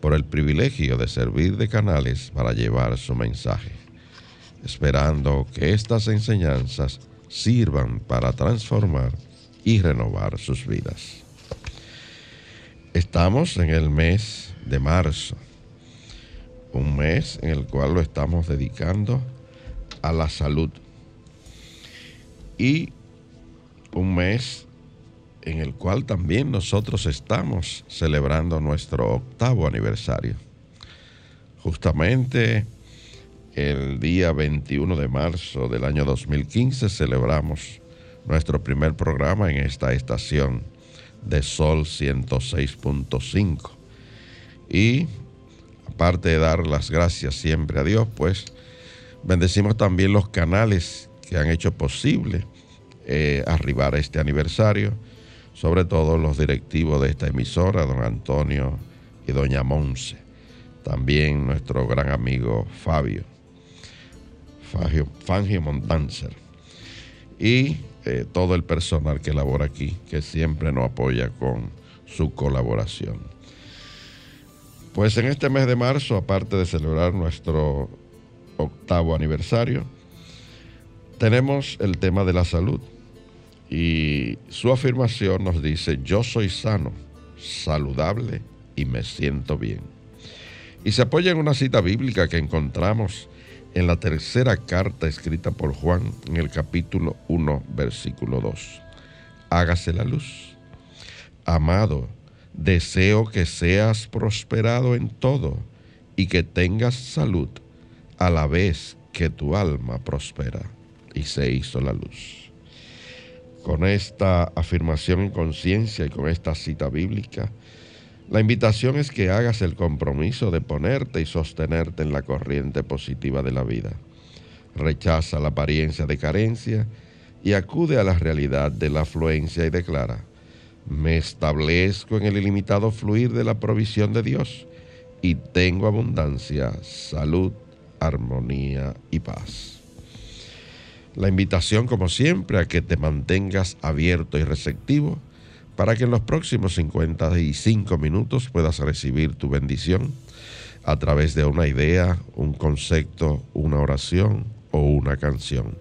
por el privilegio de servir de canales para llevar su mensaje, esperando que estas enseñanzas sirvan para transformar y renovar sus vidas. Estamos en el mes de marzo, un mes en el cual lo estamos dedicando a la salud y un mes en el cual también nosotros estamos celebrando nuestro octavo aniversario. Justamente el día 21 de marzo del año 2015 celebramos nuestro primer programa en esta estación de Sol 106.5. Y aparte de dar las gracias siempre a Dios, pues bendecimos también los canales que han hecho posible eh, arribar a este aniversario sobre todo los directivos de esta emisora, don Antonio y doña Monse. También nuestro gran amigo Fabio, Fangio, Fangio. Y eh, todo el personal que labora aquí, que siempre nos apoya con su colaboración. Pues en este mes de marzo, aparte de celebrar nuestro octavo aniversario, tenemos el tema de la salud y su afirmación nos dice, yo soy sano, saludable y me siento bien. Y se apoya en una cita bíblica que encontramos en la tercera carta escrita por Juan en el capítulo 1, versículo 2. Hágase la luz. Amado, deseo que seas prosperado en todo y que tengas salud a la vez que tu alma prospera. Y se hizo la luz con esta afirmación en conciencia y con esta cita bíblica, la invitación es que hagas el compromiso de ponerte y sostenerte en la corriente positiva de la vida. Rechaza la apariencia de carencia y acude a la realidad de la afluencia y declara, me establezco en el ilimitado fluir de la provisión de Dios y tengo abundancia, salud, armonía y paz. La invitación, como siempre, a que te mantengas abierto y receptivo para que en los próximos 55 minutos puedas recibir tu bendición a través de una idea, un concepto, una oración o una canción.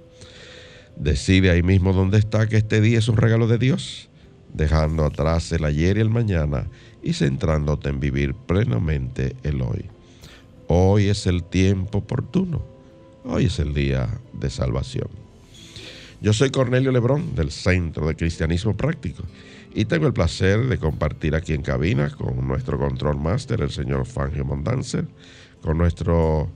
Decide ahí mismo donde está que este día es un regalo de Dios, dejando atrás el ayer y el mañana y centrándote en vivir plenamente el hoy. Hoy es el tiempo oportuno. Hoy es el día de salvación. Yo soy Cornelio Lebrón del Centro de Cristianismo Práctico y tengo el placer de compartir aquí en cabina con nuestro control master, el señor Fangio Mondanzer, con nuestro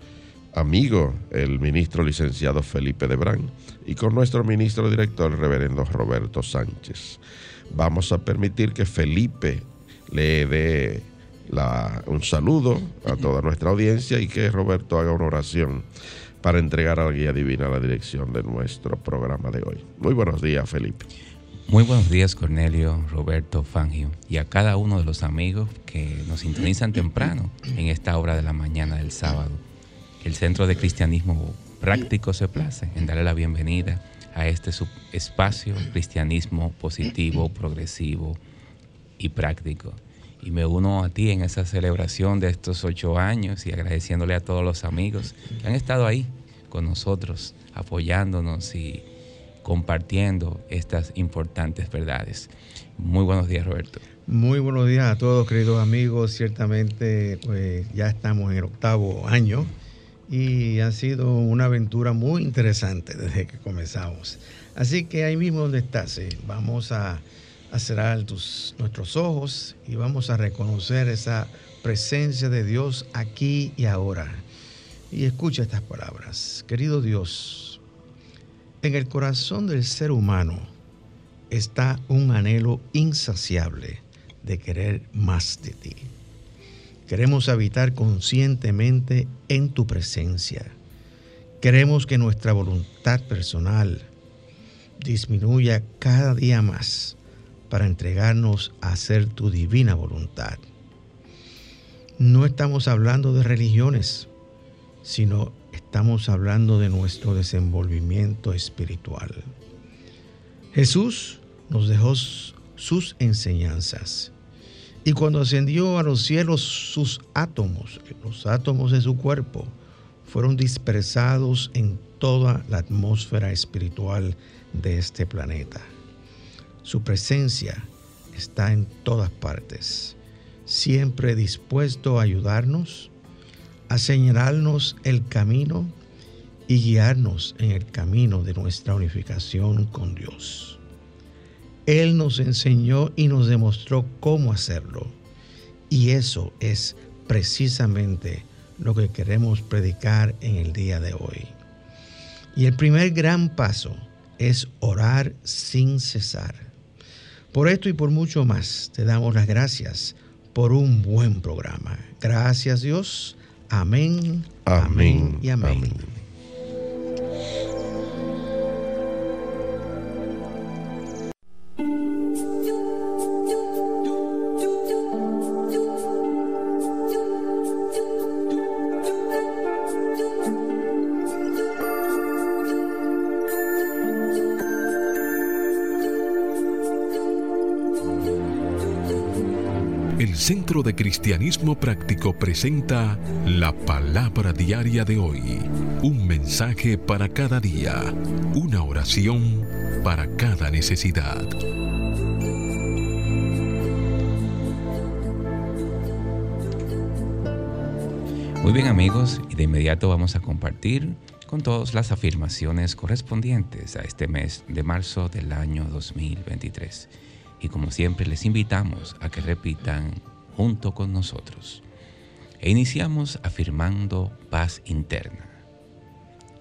amigo, el ministro licenciado Felipe Debrán, y con nuestro ministro director, el reverendo Roberto Sánchez. Vamos a permitir que Felipe le dé un saludo a toda nuestra audiencia y que Roberto haga una oración para entregar a la guía divina la dirección de nuestro programa de hoy. Muy buenos días, Felipe. Muy buenos días, Cornelio, Roberto, Fangio, y a cada uno de los amigos que nos sintonizan temprano en esta hora de la mañana del sábado. El Centro de Cristianismo Práctico se place en darle la bienvenida a este espacio cristianismo positivo, progresivo y práctico. Y me uno a ti en esa celebración de estos ocho años y agradeciéndole a todos los amigos que han estado ahí con nosotros, apoyándonos y compartiendo estas importantes verdades. Muy buenos días, Roberto. Muy buenos días a todos, queridos amigos. Ciertamente, pues ya estamos en el octavo año y ha sido una aventura muy interesante desde que comenzamos. Así que ahí mismo donde estás, eh, vamos a, cerrar nuestros ojos y vamos a reconocer esa presencia de Dios aquí y ahora. Y escucha estas palabras. Querido Dios, en el corazón del ser humano está un anhelo insaciable de querer más de ti. Queremos habitar conscientemente en tu presencia. Queremos que nuestra voluntad personal disminuya cada día más para entregarnos a hacer tu divina voluntad. No estamos hablando de religiones, sino estamos hablando de nuestro desenvolvimiento espiritual. Jesús nos dejó sus enseñanzas y cuando ascendió a los cielos, sus átomos, los átomos de su cuerpo, fueron dispersados en toda la atmósfera espiritual de este planeta. Su presencia está en todas partes, siempre dispuesto a ayudarnos, a señalarnos el camino y guiarnos en el camino de nuestra unificación con Dios. Él nos enseñó y nos demostró cómo hacerlo. Y eso es precisamente lo que queremos predicar en el día de hoy. Y el primer gran paso es orar sin cesar. Por esto y por mucho más te damos las gracias por un buen programa. Gracias Dios. Amén. Amén, y amén. Centro de Cristianismo Práctico presenta la palabra diaria de hoy. Un mensaje para cada día. Una oración para cada necesidad. Muy bien amigos, y de inmediato vamos a compartir con todos las afirmaciones correspondientes a este mes de marzo del año 2023. Y como siempre les invitamos a que repitan junto con nosotros. E iniciamos afirmando paz interna.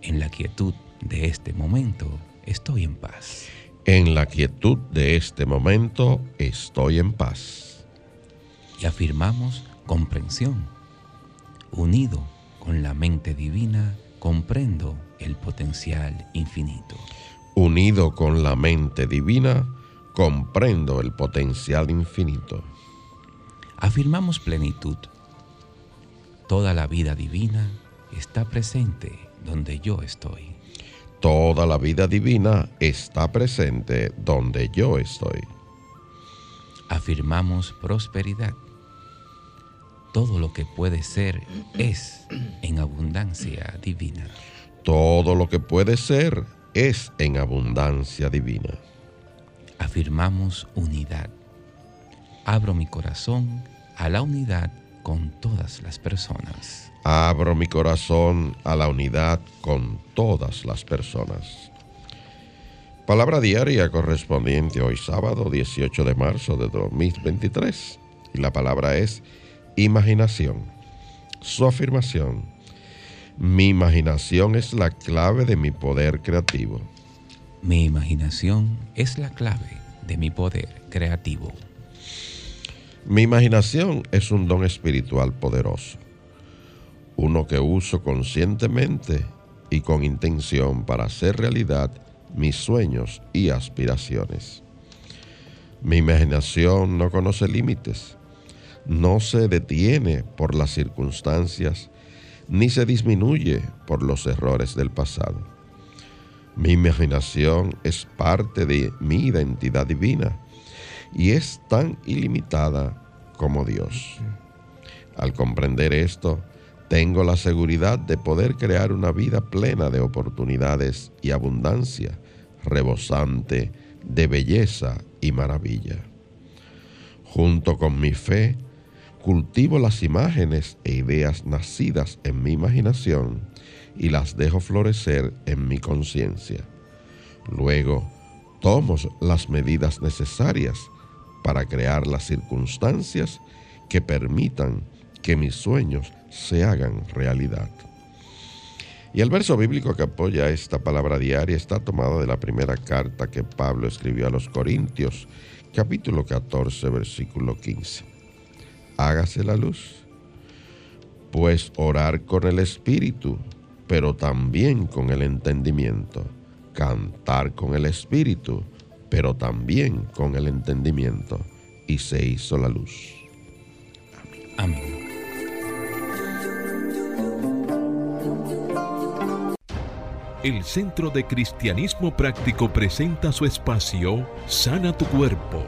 En la quietud de este momento estoy en paz. En la quietud de este momento estoy en paz. Y afirmamos comprensión. Unido con la mente divina, comprendo el potencial infinito. Unido con la mente divina, comprendo el potencial infinito afirmamos plenitud. Toda la vida divina está presente donde yo estoy. Toda la vida divina está presente donde yo estoy. Afirmamos prosperidad. Todo lo que puede ser es en abundancia divina. Todo lo que puede ser es en abundancia divina. Afirmamos unidad. Abro mi corazón a la unidad con todas las personas. Abro mi corazón a la unidad con todas las personas. Palabra diaria correspondiente hoy sábado 18 de marzo de 2023. Y la palabra es imaginación. Su afirmación. Mi imaginación es la clave de mi poder creativo. Mi imaginación es la clave de mi poder creativo. Mi imaginación es un don espiritual poderoso, uno que uso conscientemente y con intención para hacer realidad mis sueños y aspiraciones. Mi imaginación no conoce límites, no se detiene por las circunstancias, ni se disminuye por los errores del pasado. Mi imaginación es parte de mi identidad divina y es tan ilimitada como Dios. Al comprender esto, tengo la seguridad de poder crear una vida plena de oportunidades y abundancia, rebosante de belleza y maravilla. Junto con mi fe, cultivo las imágenes e ideas nacidas en mi imaginación y las dejo florecer en mi conciencia. Luego, tomo las medidas necesarias para crear las circunstancias que permitan que mis sueños se hagan realidad. Y el verso bíblico que apoya esta palabra diaria está tomado de la primera carta que Pablo escribió a los Corintios, capítulo 14, versículo 15. Hágase la luz, pues orar con el Espíritu, pero también con el entendimiento, cantar con el Espíritu, pero también con el entendimiento, y se hizo la luz. Amén. El Centro de Cristianismo Práctico presenta su espacio Sana tu Cuerpo.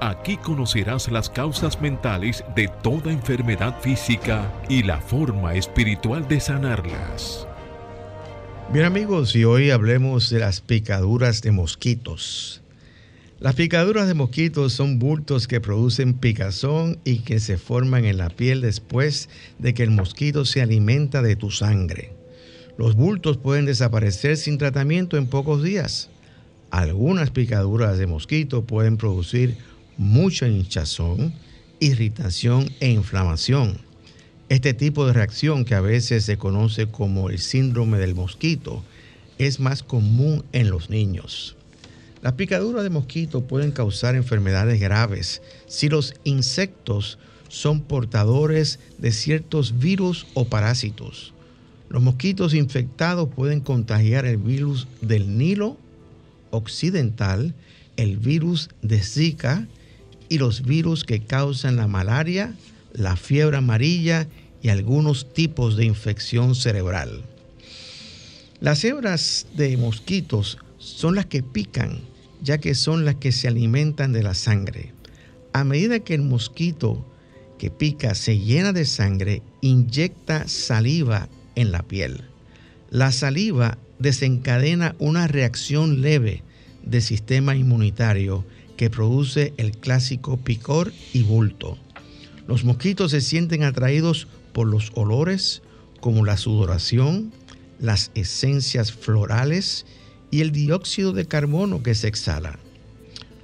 Aquí conocerás las causas mentales de toda enfermedad física y la forma espiritual de sanarlas. Bien amigos, y hoy hablemos de las picaduras de mosquitos. Las picaduras de mosquitos son bultos que producen picazón y que se forman en la piel después de que el mosquito se alimenta de tu sangre. Los bultos pueden desaparecer sin tratamiento en pocos días. Algunas picaduras de mosquito pueden producir mucha hinchazón, irritación e inflamación. Este tipo de reacción, que a veces se conoce como el síndrome del mosquito, es más común en los niños. Las picaduras de mosquito pueden causar enfermedades graves si los insectos son portadores de ciertos virus o parásitos. Los mosquitos infectados pueden contagiar el virus del Nilo occidental, el virus de Zika y los virus que causan la malaria, la fiebre amarilla y algunos tipos de infección cerebral. Las hebras de mosquitos son las que pican, ya que son las que se alimentan de la sangre. A medida que el mosquito que pica se llena de sangre, inyecta saliva en la piel. La saliva desencadena una reacción leve del sistema inmunitario que produce el clásico picor y bulto. Los mosquitos se sienten atraídos por los olores como la sudoración, las esencias florales y el dióxido de carbono que se exhala.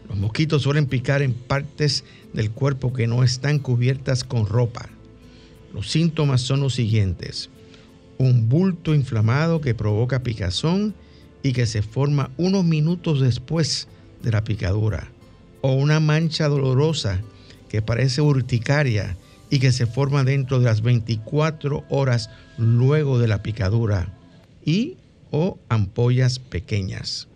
Los mosquitos suelen picar en partes del cuerpo que no están cubiertas con ropa. Los síntomas son los siguientes un bulto inflamado que provoca picazón y que se forma unos minutos después de la picadura, o una mancha dolorosa que parece urticaria y que se forma dentro de las 24 horas luego de la picadura, y o ampollas pequeñas.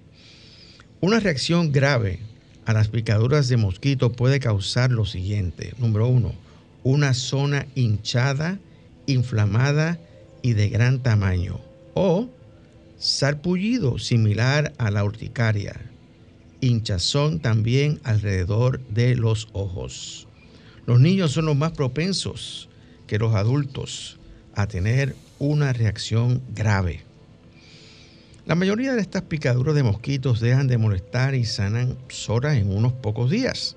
Una reacción grave a las picaduras de mosquito puede causar lo siguiente. Número uno, una zona hinchada, inflamada y de gran tamaño, o sarpullido similar a la urticaria, hinchazón también alrededor de los ojos. Los niños son los más propensos que los adultos a tener una reacción grave. La mayoría de estas picaduras de mosquitos dejan de molestar y sanan solas en unos pocos días.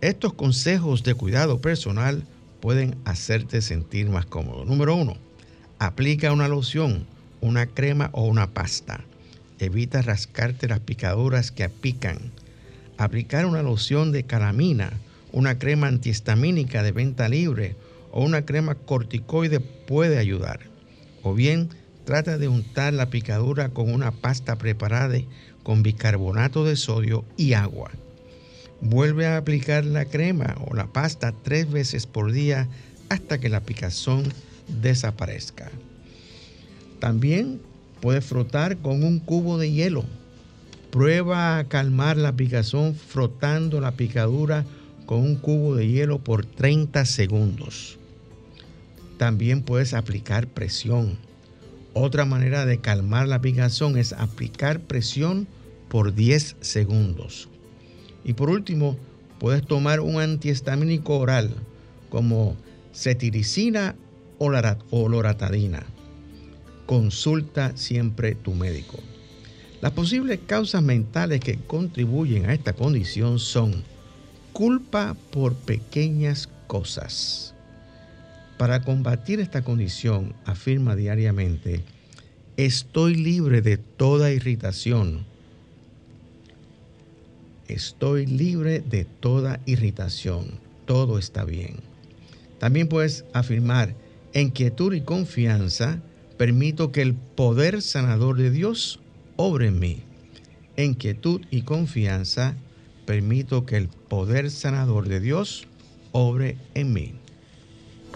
Estos consejos de cuidado personal pueden hacerte sentir más cómodo. Número uno, Aplica una loción, una crema o una pasta. Evita rascarte las picaduras que pican. Aplicar una loción de calamina, una crema antihistamínica de venta libre o una crema corticoide puede ayudar. O bien, trata de untar la picadura con una pasta preparada con bicarbonato de sodio y agua. Vuelve a aplicar la crema o la pasta tres veces por día hasta que la picazón desaparezca. También puedes frotar con un cubo de hielo. Prueba a calmar la picazón frotando la picadura con un cubo de hielo por 30 segundos. También puedes aplicar presión. Otra manera de calmar la picazón es aplicar presión por 10 segundos. Y por último, puedes tomar un antihistamínico oral como cetiricina o loratadina. Consulta siempre tu médico. Las posibles causas mentales que contribuyen a esta condición son culpa por pequeñas cosas. Para combatir esta condición, afirma diariamente, estoy libre de toda irritación. Estoy libre de toda irritación. Todo está bien. También puedes afirmar, en quietud y confianza, permito que el poder sanador de Dios obre en mí. En quietud y confianza, permito que el poder sanador de Dios obre en mí.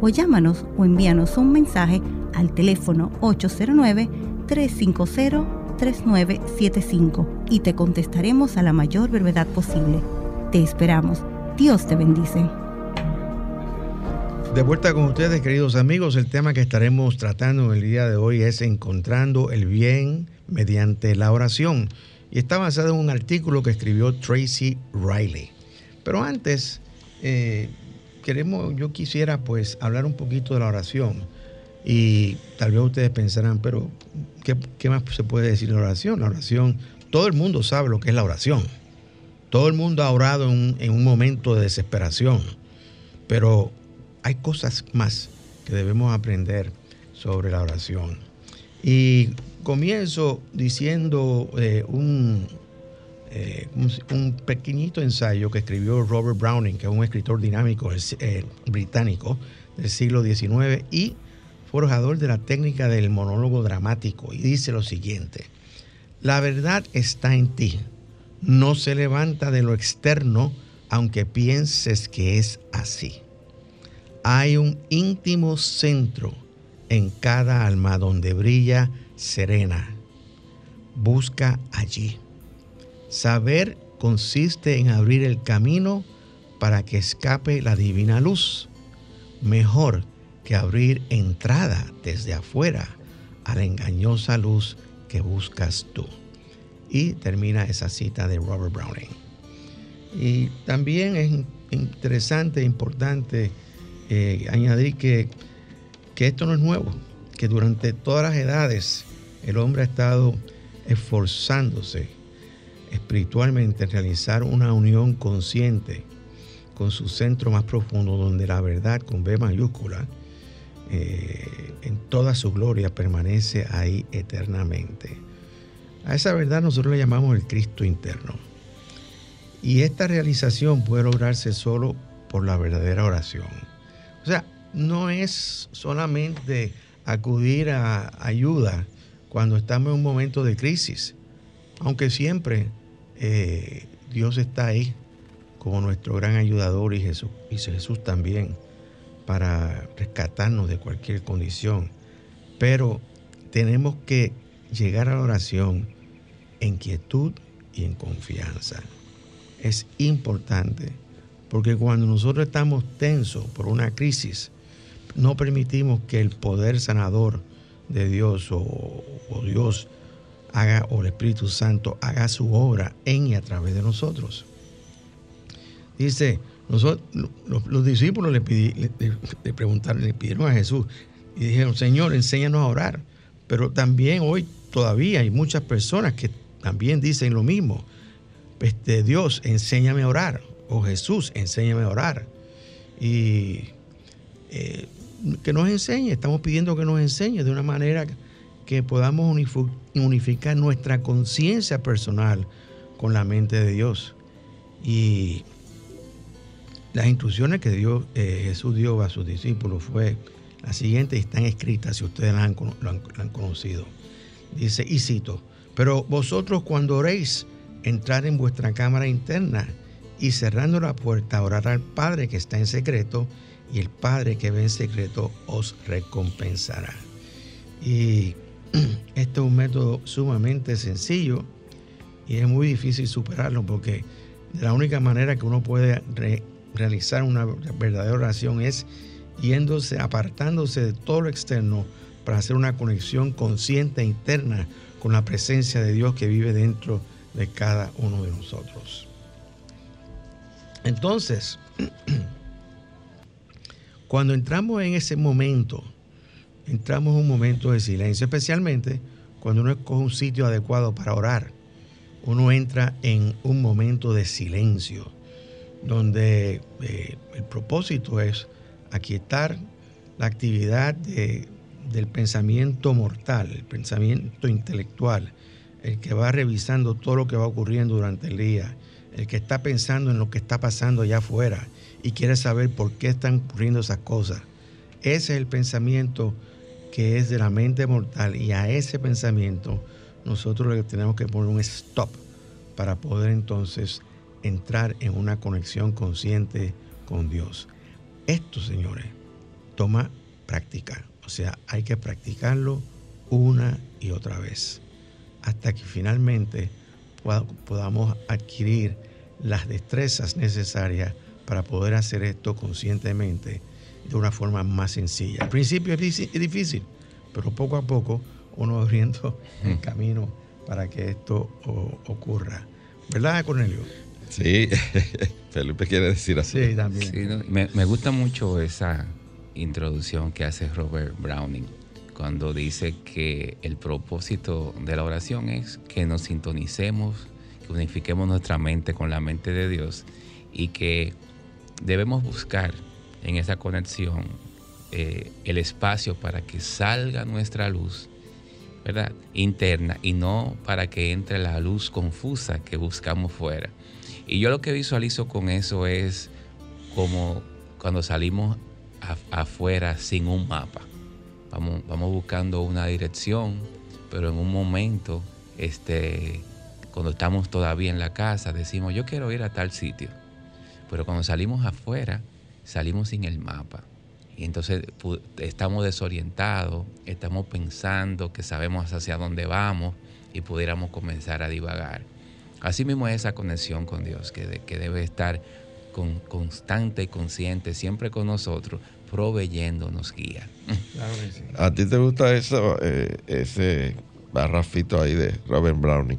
o llámanos o envíanos un mensaje al teléfono 809-350-3975 y te contestaremos a la mayor brevedad posible. Te esperamos. Dios te bendice. De vuelta con ustedes, queridos amigos, el tema que estaremos tratando el día de hoy es encontrando el bien mediante la oración. Y está basado en un artículo que escribió Tracy Riley. Pero antes, eh, queremos, yo quisiera pues hablar un poquito de la oración. Y tal vez ustedes pensarán, pero ¿qué, más se puede decir de la oración? La oración, todo el mundo sabe lo que es la oración. Todo el mundo ha orado en, en un momento de desesperación. Pero hay cosas más que debemos aprender sobre la oración. Y comienzo diciendo eh, un, eh, un, pequeñito ensayo que escribió Robert Browning, que es un escritor dinámico eh, británico del siglo XIX y forjador de la técnica del monólogo dramático. Y dice lo siguiente, la verdad está en ti, no se levanta de lo externo aunque pienses que es así hay un íntimo centro en cada alma donde brilla serena. Busca allí. Saber consiste en abrir el camino para que escape la divina luz. Mejor que abrir entrada desde afuera a la engañosa luz que buscas tú. Y termina esa cita de Robert Browning. Y también es interesante e importante eh, añadir que, que esto no es nuevo, que durante todas las edades el hombre ha estado esforzándose espiritualmente en realizar una unión consciente con su centro más profundo, donde la verdad con B mayúscula, eh, en toda su gloria, permanece ahí eternamente. A esa verdad nosotros le llamamos el Cristo interno. Y esta realización puede lograrse solo por la verdadera oración. O sea, no es solamente acudir a ayuda cuando estamos en un momento de crisis, aunque siempre eh, Dios está ahí como nuestro gran ayudador y Jesús, y Jesús también para rescatarnos de cualquier condición. Pero tenemos que llegar a la oración en quietud y en confianza. Es importante porque cuando nosotros estamos tensos por una crisis, no permitimos que el poder sanador de Dios o, Dios haga, o el Espíritu Santo haga su obra en y a través de nosotros. Dice, nosotros, los, discípulos le, le, preguntaron, le pidieron a Jesús y dijeron, Señor, enséñanos a orar. Pero también hoy todavía hay muchas personas que también dicen lo mismo. Este, Dios, enséñame a orar o Jesús, enséñame a orar. Y eh, que nos enseñe, estamos pidiendo que nos enseñe de una manera que podamos unificar nuestra conciencia personal con la mente de Dios. Y las instrucciones que Dios, eh, Jesús dio a sus discípulos fue las siguientes, están escritas si ustedes las han, lo han, conocido. Dice, y cito, pero vosotros cuando oréis, entrar en vuestra cámara interna y cerrando la puerta orar al Padre que está en secreto y el Padre que ve en secreto os recompensará. Y este es un método sumamente sencillo y es muy difícil superarlo porque la única manera que uno puede realizar una verdadera oración es yéndose, apartándose de todo lo externo para hacer una conexión consciente e interna con la presencia de Dios que vive dentro de cada uno de nosotros. Entonces, cuando entramos en ese momento, entramos en un momento de silencio, especialmente cuando uno escoge un sitio adecuado para orar. Uno entra en un momento de silencio, donde eh, el propósito es aquietar la actividad del pensamiento mortal, el pensamiento intelectual, el que va revisando todo lo que va ocurriendo durante el día, el que está pensando en lo que está pasando allá afuera y quiere saber por qué están ocurriendo esas cosas. Ese es el pensamiento que es de la mente mortal y a ese pensamiento nosotros le tenemos que poner un stop para poder entonces entrar en una conexión consciente con Dios. Esto, señores, toma práctica. O sea, hay que practicarlo una y otra vez hasta que finalmente podamos adquirir las destrezas necesarias para poder hacer esto conscientemente de una forma más sencilla. Al principio es difícil, pero poco a poco uno abriendo el camino para que esto ocurra. ¿Verdad, Cornelio? Sí, Felipe quiere decir así. Sí, también. me, me gusta mucho esa introducción que hace Robert Browning cuando dice que el propósito de la oración es que nos sintonicemos, que unifiquemos nuestra mente con la mente de Dios y que debemos buscar en esa conexión eh, el espacio para que salga nuestra luz, ¿verdad? Interna y no para que entre la luz confusa que buscamos fuera. Y yo lo que visualizo con eso es como cuando salimos afuera sin un mapa. Vamos, vamos buscando una dirección, pero en un momento, este, cuando estamos todavía en la casa, decimos, yo quiero ir a tal sitio. Pero cuando salimos afuera, salimos sin el mapa. Y entonces estamos desorientados, estamos pensando que sabemos hacia dónde vamos y pudiéramos comenzar a divagar. Así mismo es esa conexión con Dios, que, que debe estar con, constante y consciente, siempre con nosotros, proveyéndonos guía. ¿A ti te gusta eso, eh, ese barrafito ahí de Robert Browning?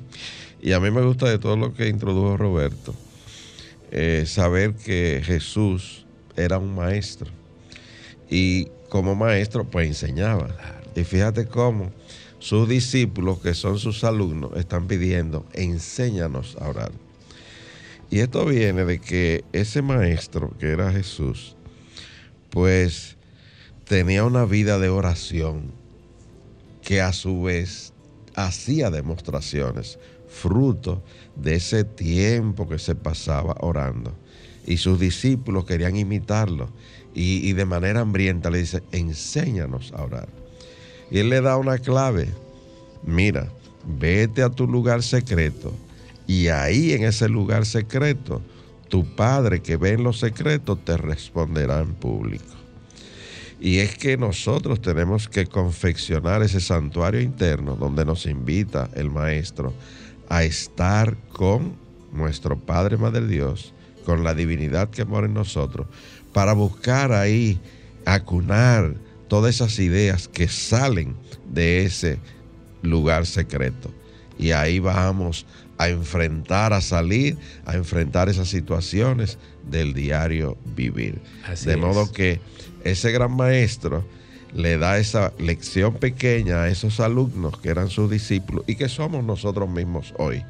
Y a mí me gusta de todo lo que introdujo Roberto, eh, saber que Jesús era un maestro y como maestro pues enseñaba. Y fíjate cómo sus discípulos, que son sus alumnos, están pidiendo, enséñanos a orar. Y esto viene de que ese maestro, que era Jesús, pues tenía una vida de oración que a su vez hacía demostraciones, fruto de ese tiempo que se pasaba orando. Y sus discípulos querían imitarlo y, de manera hambrienta le dice, enséñanos a orar. Y él le da una clave, mira, vete a tu lugar secreto y ahí en ese lugar secreto tu Padre que ve en los secretos te responderá en público. Y es que nosotros tenemos que confeccionar ese santuario interno donde nos invita el Maestro a estar con nuestro Padre Madre Dios, con la divinidad que mora en nosotros, para buscar ahí, acunar todas esas ideas que salen de ese lugar secreto. Y ahí vamos a enfrentar, a salir, a enfrentar esas situaciones del diario vivir. de modo que ese gran maestro le da esa lección pequeña a esos alumnos que eran sus discípulos y que somos nosotros mismos hoy.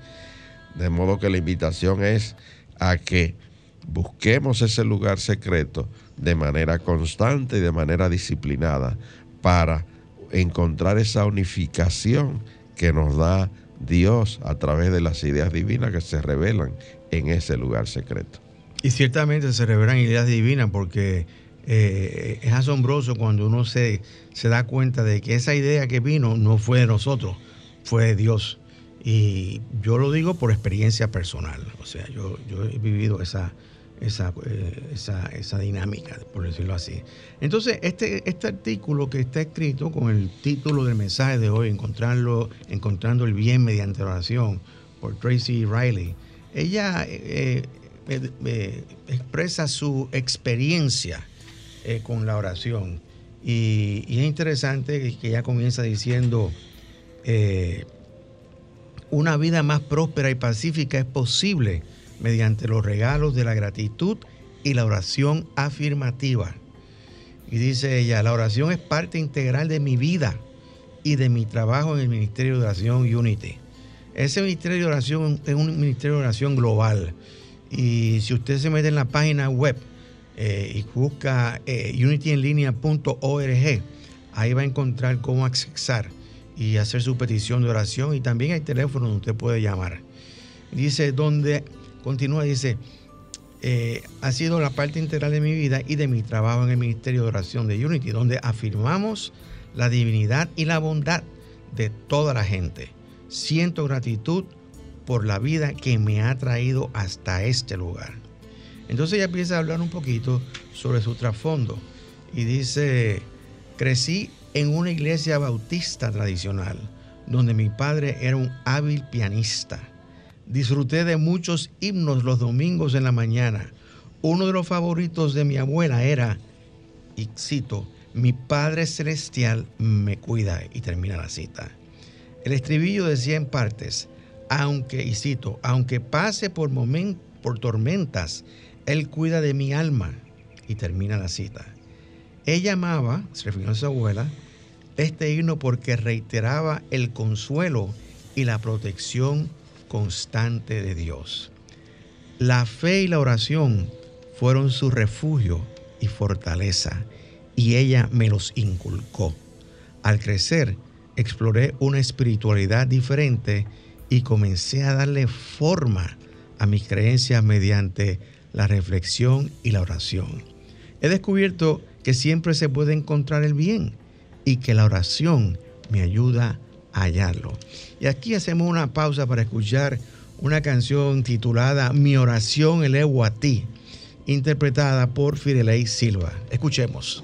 De modo que la invitación es a que busquemos ese lugar secreto de manera constante y de manera disciplinada para encontrar esa unificación que nos da Dios a través de las ideas divinas que se revelan en ese lugar secreto. Y ciertamente se revelan ideas divinas porque eh, es asombroso cuando uno se, se da cuenta de que esa idea que vino no fue de nosotros, fue de Dios. Y yo lo digo por experiencia personal, o sea, yo, yo he vivido esa, esa, eh, esa, esa, dinámica, por decirlo así. Entonces, este, este artículo que está escrito con el título del mensaje de hoy, encontrarlo, encontrando el bien mediante oración, por Tracy Riley. Ella eh, eh, expresa su experiencia con la oración y, es interesante que ella comienza diciendo, una vida más próspera y pacífica es posible mediante los regalos de la gratitud y la oración afirmativa. Y dice ella, la oración es parte integral de mi vida y de mi trabajo en el Ministerio de Oración Unity. Ese Ministerio de Oración es un Ministerio de Oración global. Y si usted se mete en la página web eh, y busca eh, unityenlinea.org, ahí va a encontrar cómo accesar y hacer su petición de oración. Y también hay teléfono donde usted puede llamar. Dice, donde, continúa, dice, eh, ha sido la parte integral de mi vida y de mi trabajo en el Ministerio de Oración de Unity, donde afirmamos la divinidad y la bondad de toda la gente. Siento gratitud por la vida que me ha traído hasta este lugar. Entonces ella empieza a hablar un poquito sobre su trasfondo y dice, crecí en una iglesia bautista tradicional, donde mi padre era un hábil pianista. Disfruté de muchos himnos los domingos en la mañana. Uno de los favoritos de mi abuela era, y cito, mi Padre Celestial me cuida, y termina la cita. El estribillo decía en partes, aunque, y cito, aunque pase por, por tormentas, Él cuida de mi alma, y termina la cita. Ella amaba, se refirió a su abuela, este himno porque reiteraba el consuelo y la protección constante de Dios. La fe y la oración fueron su refugio y fortaleza, y ella me los inculcó. Al crecer, exploré una espiritualidad diferente y comencé a darle forma a mis creencias mediante la reflexión y la oración. He descubierto que siempre se puede encontrar el bien y que la oración me ayuda a hallarlo. Y aquí hacemos una pausa para escuchar una canción titulada Mi oración elevo a ti, interpretada por Fidelei Silva. Escuchemos.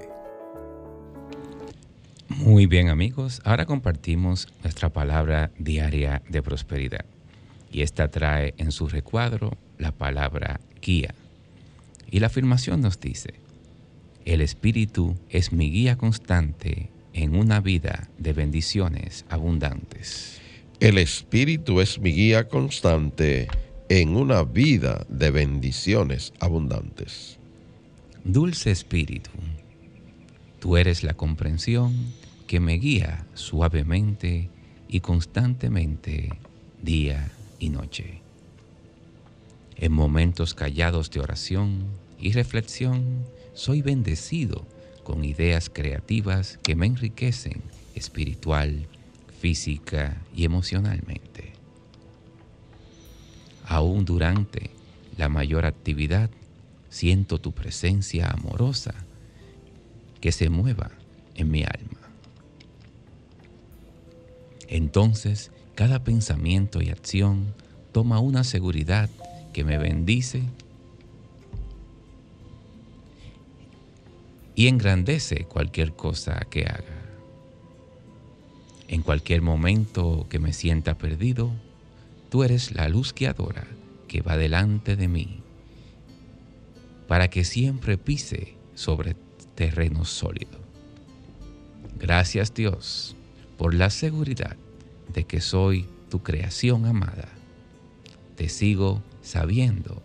Muy bien amigos, ahora compartimos nuestra palabra diaria de prosperidad y esta trae en su recuadro la palabra guía. Y la afirmación nos dice, el Espíritu es mi guía constante en una vida de bendiciones abundantes. El Espíritu es mi guía constante en una vida de bendiciones abundantes. Dulce Espíritu, tú eres la comprensión, que me guía suavemente y constantemente día y noche. En momentos callados de oración y reflexión, soy bendecido con ideas creativas que me enriquecen espiritual, física y emocionalmente. Aún durante la mayor actividad, siento tu presencia amorosa que se mueva en mi alma. Entonces, cada pensamiento y acción toma una seguridad que me bendice y engrandece cualquier cosa que haga. En cualquier momento que me sienta perdido, tú eres la luz guiadora que va delante de mí para que siempre pise sobre terreno sólido. Gracias Dios por la seguridad de que soy tu creación amada. Te sigo sabiendo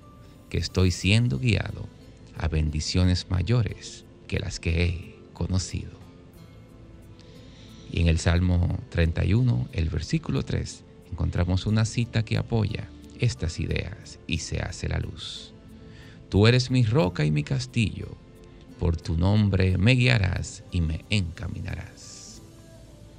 que estoy siendo guiado a bendiciones mayores que las que he conocido. Y en el Salmo 31, el versículo 3, encontramos una cita que apoya estas ideas y se hace la luz. Tú eres mi roca y mi castillo, por tu nombre me guiarás y me encaminarás.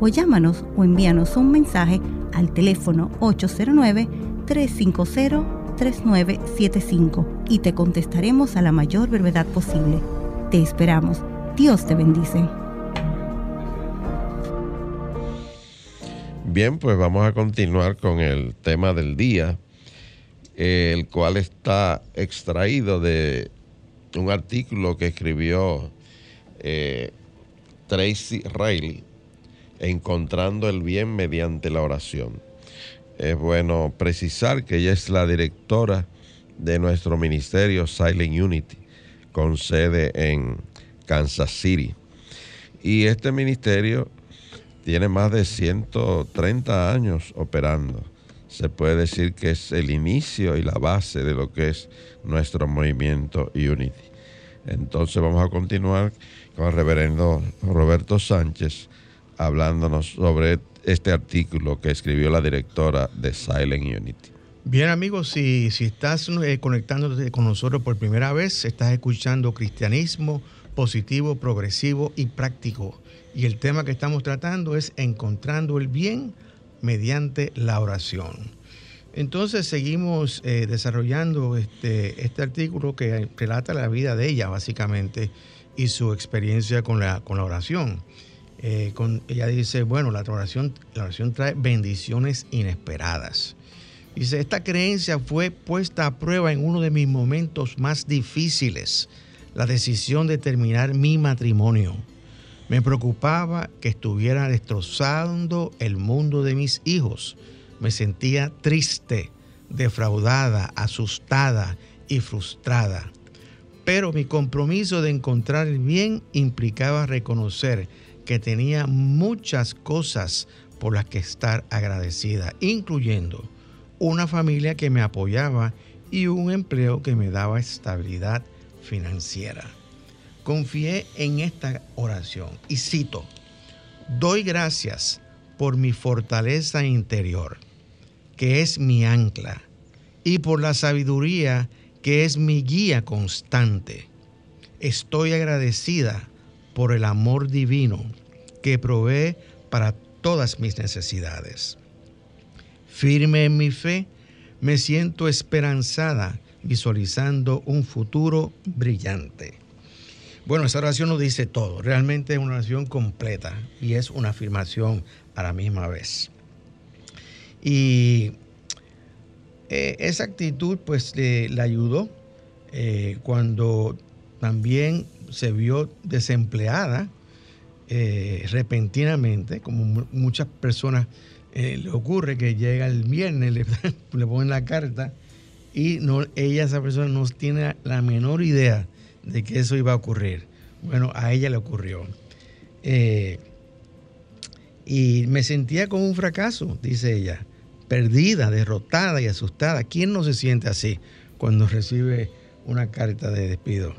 o llámanos o envíanos un mensaje al teléfono 809-350-3975 y te contestaremos a la mayor brevedad posible. Te esperamos. Dios te bendice. Bien, pues vamos a continuar con el tema del día, el cual está extraído de un artículo que escribió eh, Tracy Riley, Encontrando el Bien mediante la oración. Es bueno precisar que ella es la directora de nuestro ministerio Silent Unity, con sede en Kansas City. Y este ministerio tiene más de 130 años operando. Se puede decir que es el inicio y la base de lo que es nuestro movimiento Unity. Entonces vamos a continuar con el reverendo Roberto Sánchez hablándonos sobre este artículo que escribió la directora de Silent Unity. Bien amigos, si, si estás eh, conectándote con nosotros por primera vez, estás escuchando cristianismo positivo, progresivo y práctico. Y el tema que estamos tratando es encontrando el bien mediante la oración. Entonces seguimos eh, desarrollando este, este artículo que relata la vida de ella básicamente y su experiencia con la, con la oración. Eh, con, ella dice, bueno, la oración, la oración trae bendiciones inesperadas. Dice, esta creencia fue puesta a prueba en uno de mis momentos más difíciles, la decisión de terminar mi matrimonio. Me preocupaba que estuviera destrozando el mundo de mis hijos. Me sentía triste, defraudada, asustada y frustrada. Pero mi compromiso de encontrar el bien implicaba reconocer que tenía muchas cosas por las que estar agradecida, incluyendo una familia que me apoyaba y un empleo que me daba estabilidad financiera confié en esta oración y cito, doy gracias por mi fortaleza interior, que es mi ancla, y por la sabiduría que es mi guía constante. Estoy agradecida por el amor divino que provee para todas mis necesidades. Firme en mi fe, me siento esperanzada visualizando un futuro brillante. Bueno, esa oración nos dice todo. Realmente es una oración completa y es una afirmación a la misma vez. Y eh, esa actitud pues le, ayudó eh, cuando también se vio desempleada eh, repentinamente, como muchas personas le ocurre que llega el viernes, le, le ponen la carta y no, ella, esa persona, no tiene la menor idea de que eso iba a ocurrir. Bueno, a ella le ocurrió. Eh, y me sentía como un fracaso, dice ella, perdida, derrotada y asustada. ¿Quién no se siente así cuando recibe una carta de despido?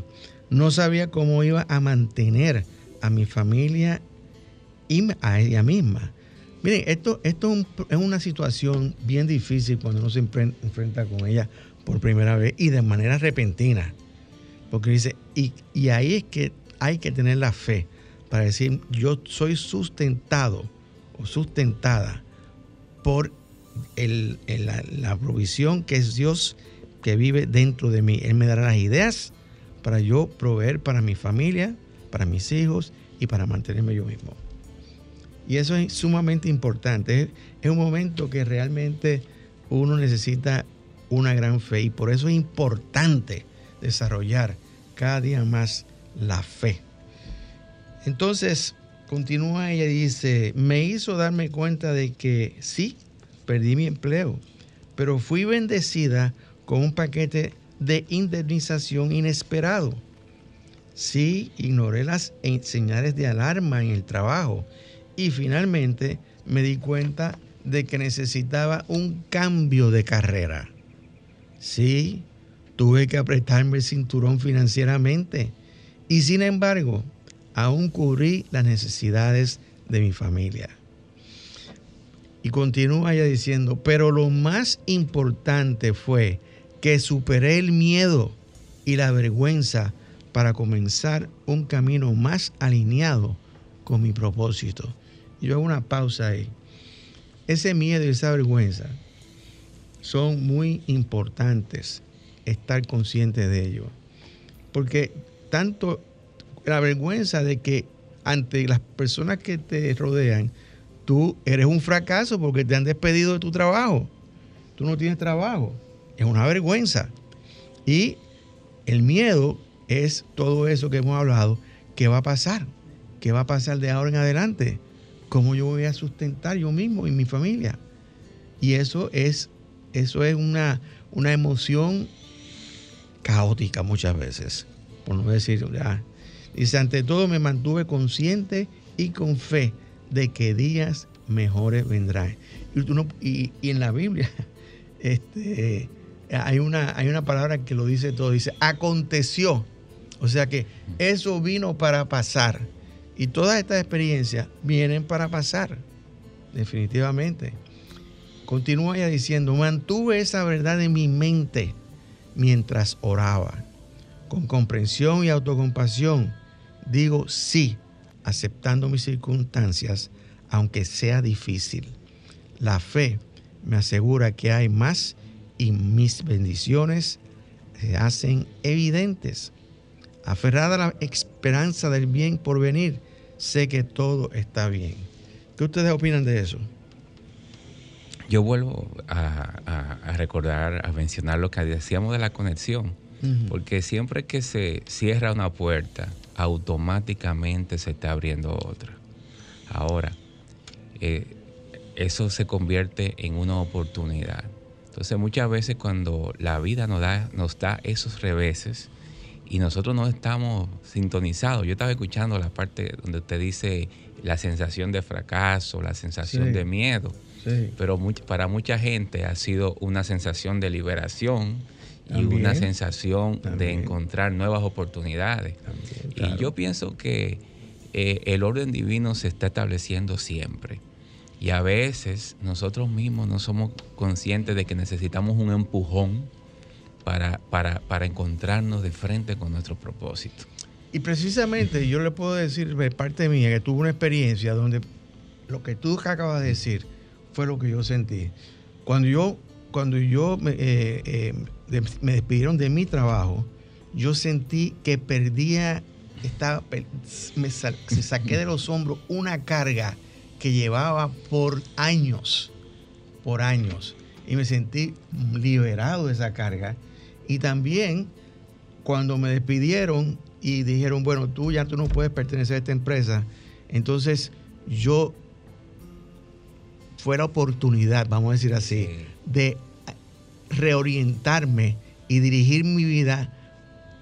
No sabía cómo iba a mantener a mi familia y a ella misma. Miren, esto, esto es una situación bien difícil cuando uno se enfrenta con ella por primera vez y de manera repentina. Porque dice, y, ahí es que hay que tener la fe para decir, yo soy sustentado o sustentada por la, provisión que es Dios que vive dentro de mí. Él me dará las ideas para yo proveer para mi familia, para mis hijos y para mantenerme yo mismo. Y eso es sumamente importante. es un momento que realmente uno necesita una gran fe y por eso es importante desarrollar cada día más la fe. Entonces, continúa ella y dice, me hizo darme cuenta de que sí, perdí mi empleo, pero fui bendecida con un paquete de indemnización inesperado. Sí, ignoré las señales de alarma en el trabajo y finalmente me di cuenta de que necesitaba un cambio de carrera. Sí, tuve que apretarme el cinturón financieramente y sin embargo, aún cubrí las necesidades de mi familia. Y continúa ella diciendo, pero lo más importante fue que superé el miedo y la vergüenza para comenzar un camino más alineado con mi propósito. Yo hago una pausa ahí. Ese miedo y esa vergüenza son muy importantes estar conscientes de ello. Porque tanto la vergüenza de que ante las personas que te rodean, tú eres un fracaso porque te han despedido de tu trabajo. Tú no tienes trabajo. Es una vergüenza. Y el miedo es todo eso que hemos hablado. ¿Qué va a pasar? ¿Qué va a pasar de ahora en adelante? ¿Cómo yo voy a sustentar yo mismo y mi familia? Y eso es, eso es una, una emoción caótica muchas veces, por no decir, ya. Dice, ante todo me mantuve consciente y con fe de que días mejores vendrán. Y, y, en la Biblia este, hay, una, hay una palabra que lo dice todo, dice, aconteció. O sea que eso vino para pasar. Y todas estas experiencias vienen para pasar, definitivamente. Continúa diciendo, mantuve esa verdad en mi mente mientras oraba. Con comprensión y autocompasión, digo sí aceptando mis circunstancias, aunque sea difícil. La fe me asegura que hay más y mis bendiciones se hacen evidentes. Aferrada a la esperanza del bien por venir, sé que todo está bien. ¿Qué ustedes opinan de eso? Yo vuelvo a, recordar, a mencionar lo que decíamos de la conexión, porque siempre que se cierra una puerta, automáticamente se está abriendo otra. Ahora, eh, eso se convierte en una oportunidad. Entonces muchas veces cuando la vida nos da, nos da esos reveses y nosotros no estamos sintonizados, yo estaba escuchando la parte donde usted dice la sensación de fracaso, la sensación de miedo, pero para mucha gente ha sido una sensación de liberación, y una sensación de encontrar nuevas oportunidades. Y yo pienso que eh, el orden divino se está estableciendo siempre. Y a veces nosotros mismos no somos conscientes de que necesitamos un empujón para, para, para encontrarnos de frente con nuestro propósito. Y precisamente yo le puedo decir de parte mía que tuve una experiencia donde lo que tú acabas de decir fue lo que yo sentí. Cuando yo cuando yo me, eh, eh, me despidieron de mi trabajo, yo sentí que perdía, estaba, me se saqué de los hombros una carga que llevaba por años, por años. Y me sentí liberado de esa carga. Y también cuando me despidieron y dijeron, bueno, tú ya tú no puedes pertenecer a esta empresa, entonces yo fue la oportunidad, vamos a decir así, de reorientarme y dirigir mi vida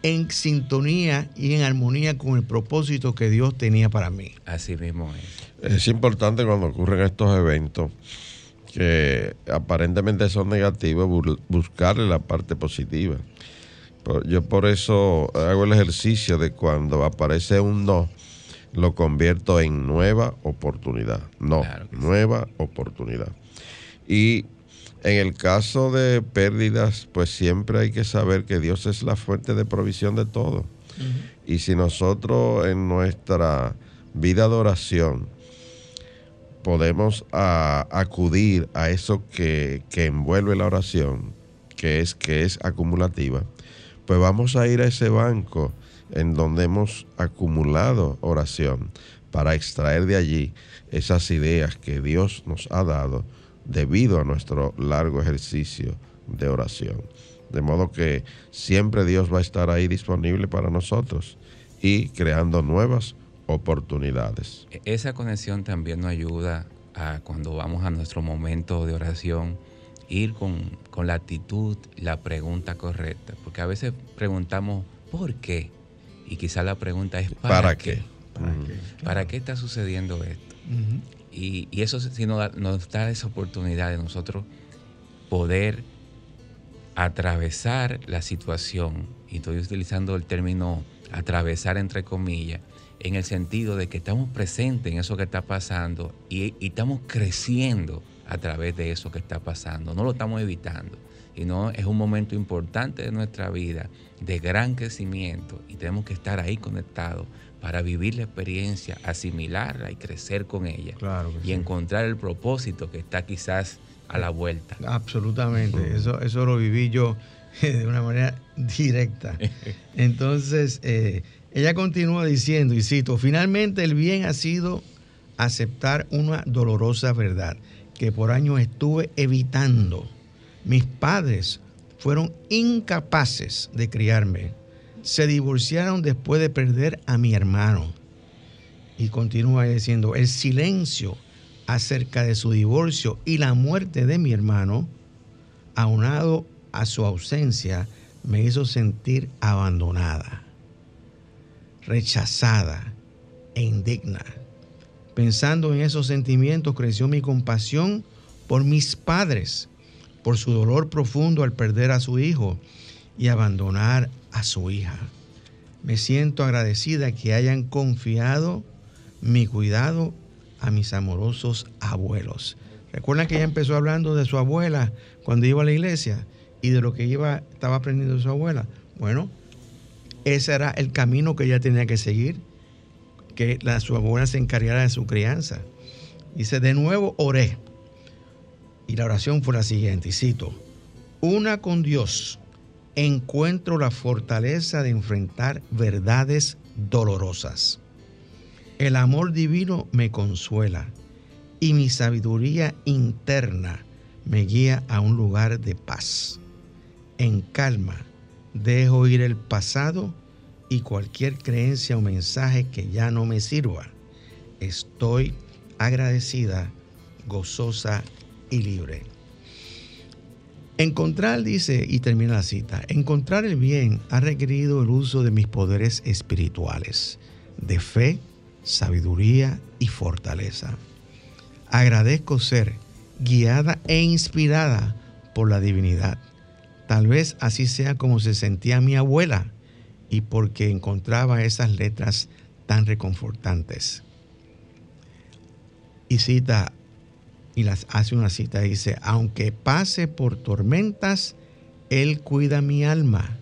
en sintonía y en armonía con el propósito que Dios tenía para mí. Así mismo es. Es importante cuando ocurren estos eventos que aparentemente son negativos, buscarle la parte positiva. Yo por eso hago el ejercicio de cuando aparece un no, lo convierto en nueva oportunidad. No, nueva oportunidad. Y en el caso de pérdidas, pues siempre hay que saber que Dios es la fuente de provisión de todo. Y si nosotros en nuestra vida de oración podemos acudir a eso que, que, envuelve la oración, que es, que es acumulativa, pues vamos a ir a ese banco en donde hemos acumulado oración para extraer de allí esas ideas que Dios nos ha dado debido a nuestro largo ejercicio de oración. De modo que siempre Dios va a estar ahí disponible para nosotros y creando nuevas oportunidades. E-, esa conexión también nos ayuda a cuando vamos a nuestro momento de oración ir con, con la actitud, la pregunta correcta, porque a veces preguntamos ¿por qué? Y quizá la pregunta es ¿para, ¿Para qué? qué? ¿Para Mm. qué? ¿Para qué está sucediendo esto? Ujú. Y, eso sí nos da, nos da esa oportunidad de nosotros poder atravesar la situación, y estoy utilizando el término atravesar entre comillas, en el sentido de que estamos presentes en eso que está pasando y, y estamos creciendo a través de eso que está pasando, no lo estamos evitando. Y no es un momento importante de nuestra vida, de gran crecimiento, y tenemos que estar ahí conectados para vivir la experiencia, asimilarla y crecer con ella Claro y sí. encontrar el propósito que está quizás a la vuelta. Absolutamente, eso, eso lo viví yo de una manera directa. Entonces, eh, ella continúa diciendo, y cito, finalmente el bien ha sido aceptar una dolorosa verdad que por años estuve evitando. Mis padres fueron incapaces de criarme. Se divorciaron después de perder a mi hermano. Y continúa diciendo, el silencio acerca de su divorcio y la muerte de mi hermano, aunado a su ausencia, me hizo sentir abandonada, rechazada e indigna. Pensando en esos sentimientos creció mi compasión por mis padres, por su dolor profundo al perder a su hijo y abandonar a su hija. Me siento agradecida que hayan confiado mi cuidado a mis amorosos abuelos. Recuerdan que ella empezó hablando de su abuela cuando iba a la iglesia y de lo que iba, estaba aprendiendo de su abuela. Bueno, ese era el camino que ella tenía que seguir, que la, su abuela se encargara de su crianza. Dice, de nuevo oré. Y la oración fue la siguiente, y cito, una con Dios encuentro la fortaleza de enfrentar verdades dolorosas. El amor divino me consuela y mi sabiduría interna me guía a un lugar de paz. En calma dejo ir el pasado y cualquier creencia o mensaje que ya no me sirva. Estoy agradecida, gozosa y libre. Encontrar, dice, y termina la cita, encontrar el bien ha requerido el uso de mis poderes espirituales, de fe, sabiduría y fortaleza. Agradezco ser guiada e inspirada por la divinidad. Tal vez así sea como se sentía mi abuela y porque encontraba esas letras tan reconfortantes. Y cita, y las hace una cita, dice, aunque pase por tormentas, Él cuida mi alma.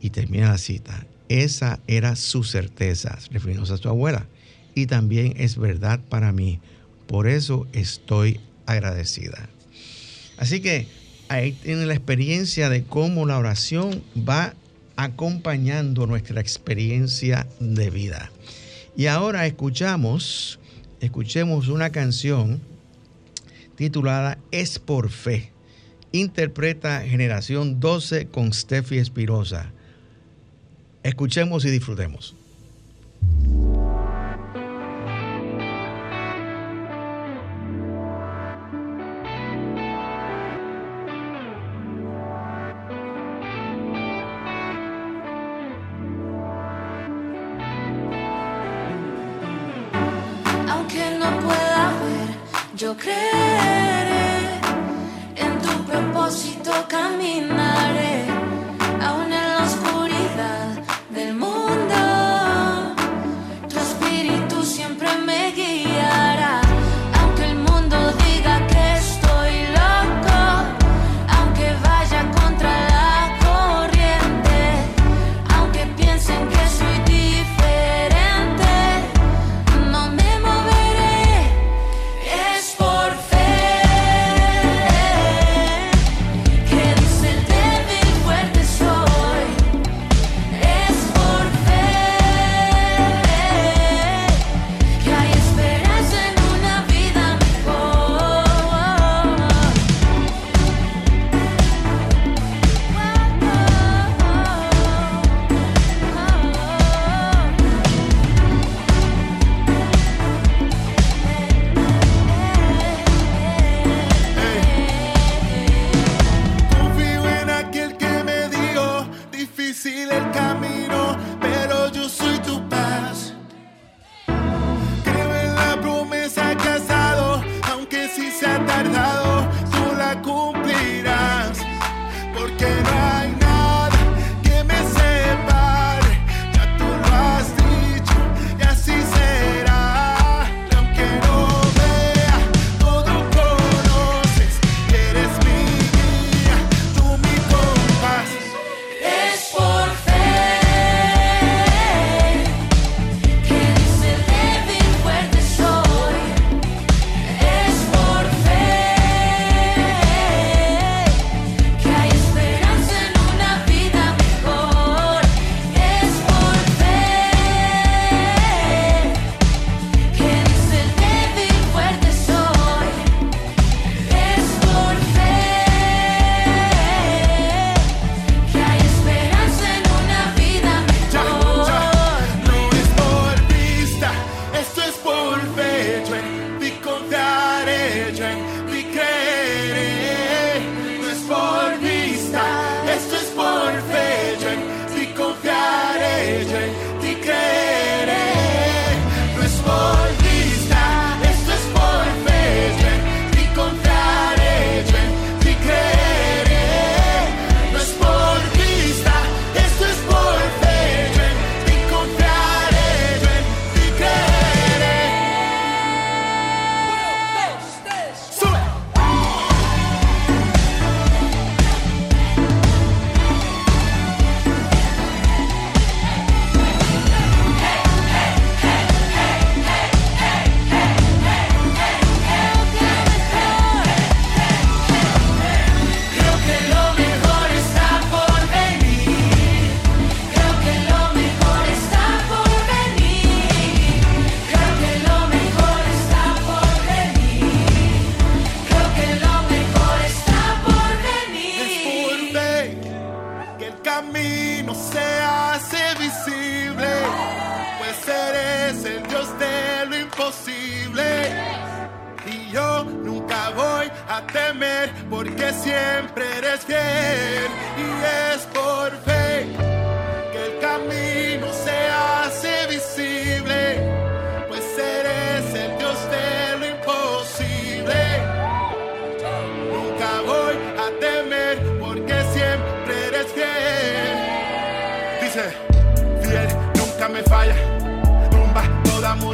Y termina la cita, esa era su certeza, refiriéndose a su abuela. Y también es verdad para mí. Por eso estoy agradecida. Así que ahí tiene la experiencia de cómo la oración va acompañando nuestra experiencia de vida. Y ahora escuchamos, escuchemos una canción titulada Es por fe. Interpreta Generación 12 con Steffi Espirosa. Escuchemos y disfrutemos. Aunque no pueda ver, yo creeré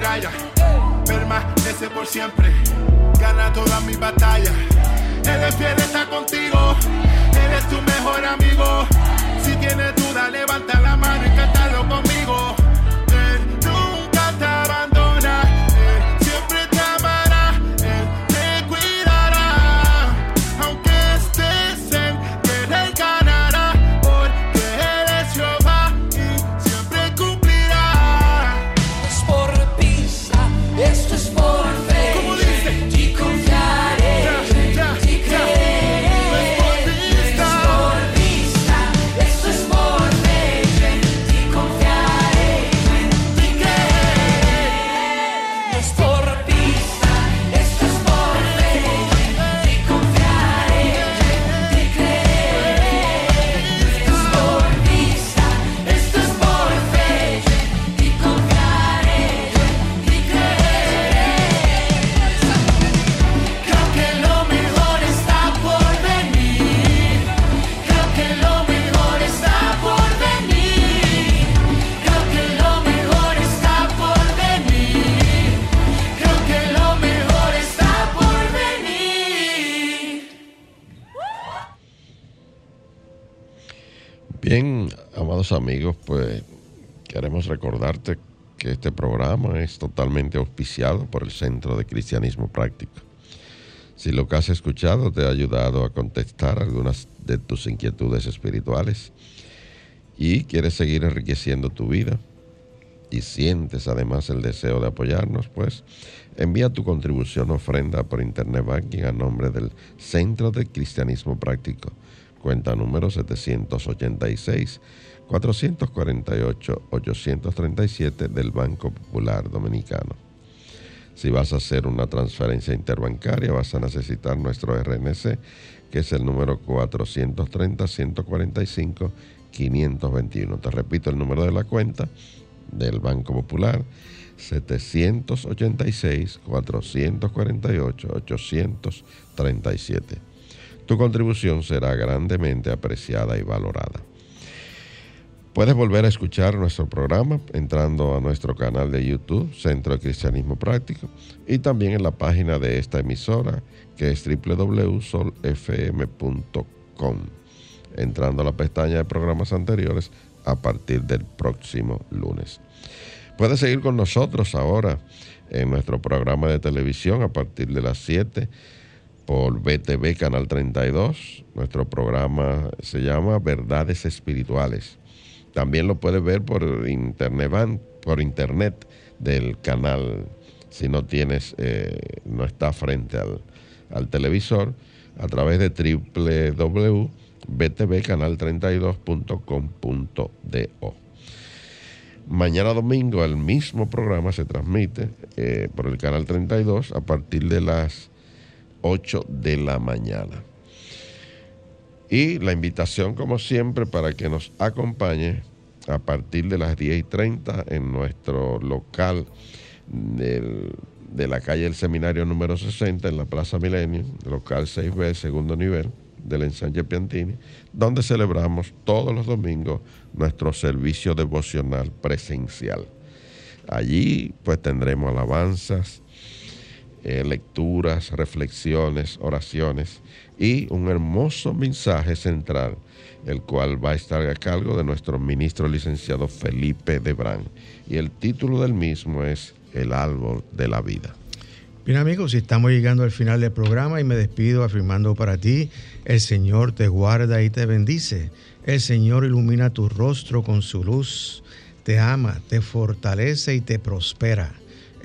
muralla. Permanece por siempre. Gana todas mis batallas. Él es fiel, está contigo. Él es tu mejor amigo. Si tienes duda, levanta la mano y amados amigos, pues queremos recordarte que este programa es totalmente auspiciado por el Centro de Cristianismo Práctico. Si lo que has escuchado te ha ayudado a contestar algunas de tus inquietudes espirituales y quieres seguir enriqueciendo tu vida y sientes además el deseo de apoyarnos, pues envía tu contribución ofrenda por Internet Banking a nombre del Centro de Cristianismo Práctico cuenta número 786-448-837 del Banco Popular Dominicano. Si vas a hacer una transferencia interbancaria, vas a necesitar nuestro RNC, que es el número 430-145-521. Te repito el número de la cuenta del Banco Popular, 786-448-837. Tu contribución será grandemente apreciada y valorada. Puedes volver a escuchar nuestro programa entrando a nuestro canal de YouTube, Centro de Cristianismo Práctico, y también en la página de esta emisora, que es www.solfm.com, entrando a la pestaña de programas anteriores a partir del próximo lunes. Puedes seguir con nosotros ahora en nuestro programa de televisión a partir de las 7 por BTV Canal 32. Nuestro programa se llama Verdades Espirituales. También lo puedes ver por internet, por internet del canal, si no tienes, eh, no está frente al, al televisor, a través de www.btvcanal32.com.do. Mañana domingo el mismo programa se transmite eh, por el canal 32 a partir de las 8 de la mañana. Y la invitación, como siempre, para que nos acompañe a partir de las 10 y 30 en nuestro local de la calle del Seminario número 60 en la Plaza Milenio, local 6B, segundo nivel del ensanche Piantini, donde celebramos todos los domingos nuestro servicio devocional presencial. Allí pues tendremos alabanzas, eh, lecturas, reflexiones, oraciones y un hermoso mensaje central, el cual va a estar a cargo de nuestro ministro licenciado Felipe Debrán. Y el título del mismo es El árbol de la vida. Bien amigos, estamos llegando al final del programa y me despido afirmando para ti, el Señor te guarda y te bendice, el Señor ilumina tu rostro con su luz, te ama, te fortalece y te prospera.